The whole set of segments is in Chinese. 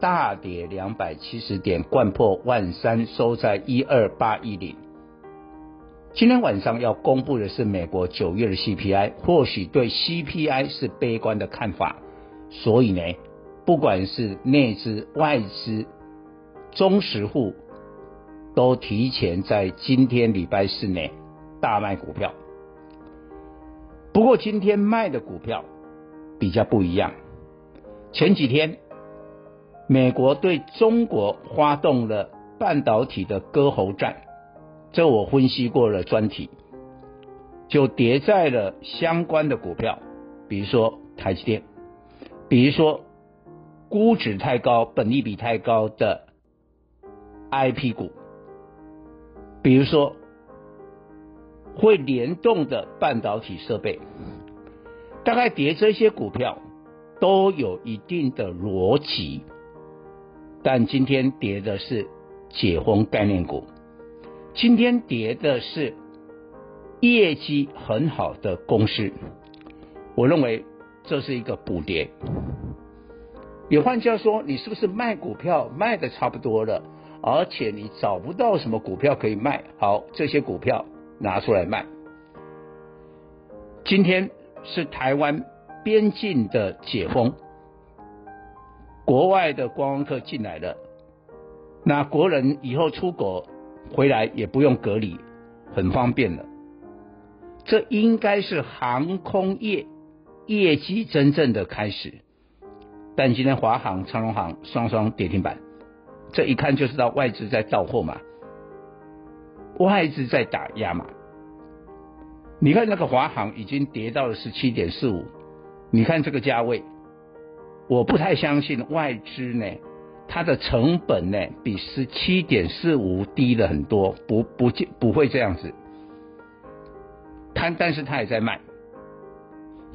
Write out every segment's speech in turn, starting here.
大跌两百七十点，掼破万三，收在一二八一零。今天晚上要公布的是美国九月的 CPI，或许对 CPI 是悲观的看法，所以呢，不管是内资、外资、中实户，都提前在今天礼拜四内。大卖股票，不过今天卖的股票比较不一样。前几天，美国对中国发动了半导体的割喉战，这我分析过了专题，就叠在了相关的股票，比如说台积电，比如说估值太高、本利比太高的 IP 股，比如说。会联动的半导体设备，大概叠这些股票都有一定的逻辑，但今天跌的是解封概念股，今天跌的是业绩很好的公司，我认为这是一个补跌。有换句话说，你是不是卖股票卖的差不多了，而且你找不到什么股票可以卖？好，这些股票。拿出来卖。今天是台湾边境的解封，国外的观光客进来了，那国人以后出国回来也不用隔离，很方便了。这应该是航空业业绩真正的开始。但今天华航、长荣航双双跌停板，这一看就知道外资在倒货嘛。外资在打压嘛？你看那个华航已经跌到了十七点四五，你看这个价位，我不太相信外资呢，它的成本呢比十七点四五低了很多，不不不会这样子。它但是它也在卖，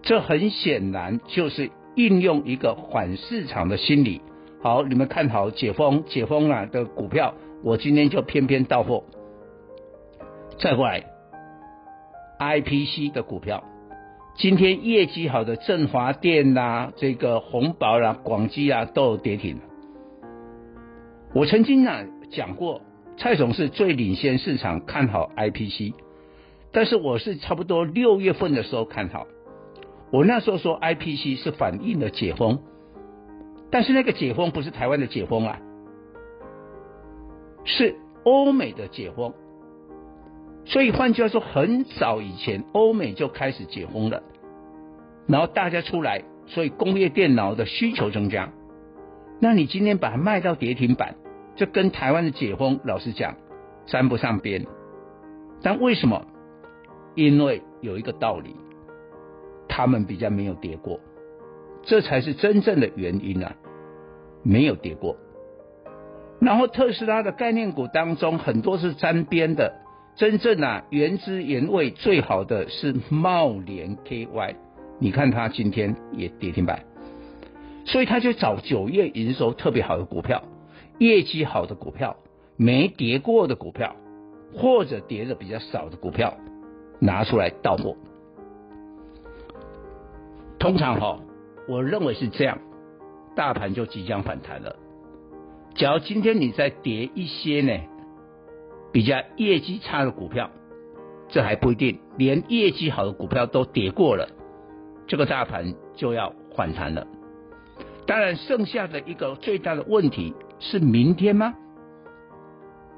这很显然就是应用一个反市场的心理。好，你们看好解封解封了的股票，我今天就偏偏到货。再过来，IPC 的股票，今天业绩好的振华电啦，这个鸿宝啦、广基啊都有跌停。我曾经啊讲过，蔡总是最领先市场看好 IPC，但是我是差不多六月份的时候看好，我那时候说 IPC 是反映了解封，但是那个解封不是台湾的解封啊，是欧美的解封。所以换句话说，很早以前欧美就开始解封了，然后大家出来，所以工业电脑的需求增加。那你今天把它卖到跌停板，这跟台湾的解封老实讲沾不上边。但为什么？因为有一个道理，他们比较没有跌过，这才是真正的原因啊，没有跌过。然后特斯拉的概念股当中很多是沾边的。真正啊，原汁原味最好的是茂联 KY，你看它今天也跌停板，所以他就找九月营收特别好的股票，业绩好的股票，没跌过的股票，或者跌的比较少的股票拿出来倒货。通常哈，我认为是这样，大盘就即将反弹了。假如今天你再跌一些呢？比较业绩差的股票，这还不一定，连业绩好的股票都跌过了，这个大盘就要反弹了。当然，剩下的一个最大的问题是明天吗？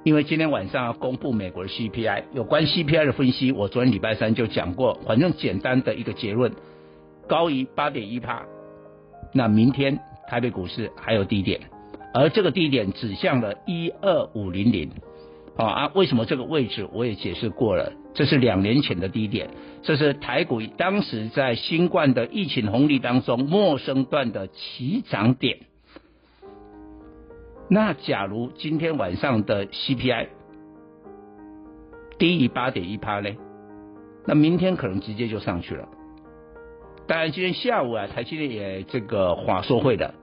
因为今天晚上要公布美国的 CPI，有关 CPI 的分析，我昨天礼拜三就讲过，反正简单的一个结论，高于八点一趴，那明天台北股市还有低点，而这个低点指向了一二五零零，好啊，为什么这个位置我也解释过了，这是两年前的低点，这是台股当时在新冠的疫情红利当中陌生段的起涨点。那假如今天晚上的 CPI 低于八点一趴呢？那明天可能直接就上去了。当然，今天下午啊，台积电也这个华硕会的，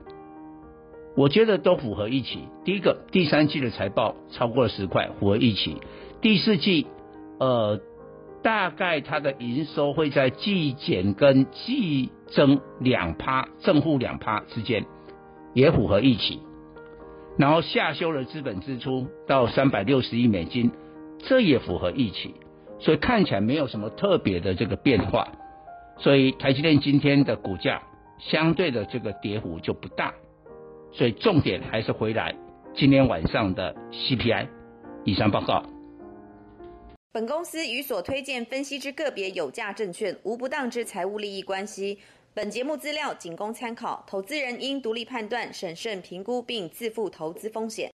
我觉得都符合预期。第一个，第三季的财报超过了十块，符合预期；第四季，呃，大概它的营收会在季减跟季增两趴，正负两趴之间，也符合预期。然后下修了资本支出到三百六十亿美金，这也符合预期，所以看起来没有什么特别的这个变化，所以台积电今天的股价相对的这个跌幅就不大，所以重点还是回来今天晚上的 CPI。以上报告。本公司与所推荐分析之个别有价证券无不当之财务利益关系。本节目资料仅供参考，投资人应独立判断、审慎评估并自负投资风险。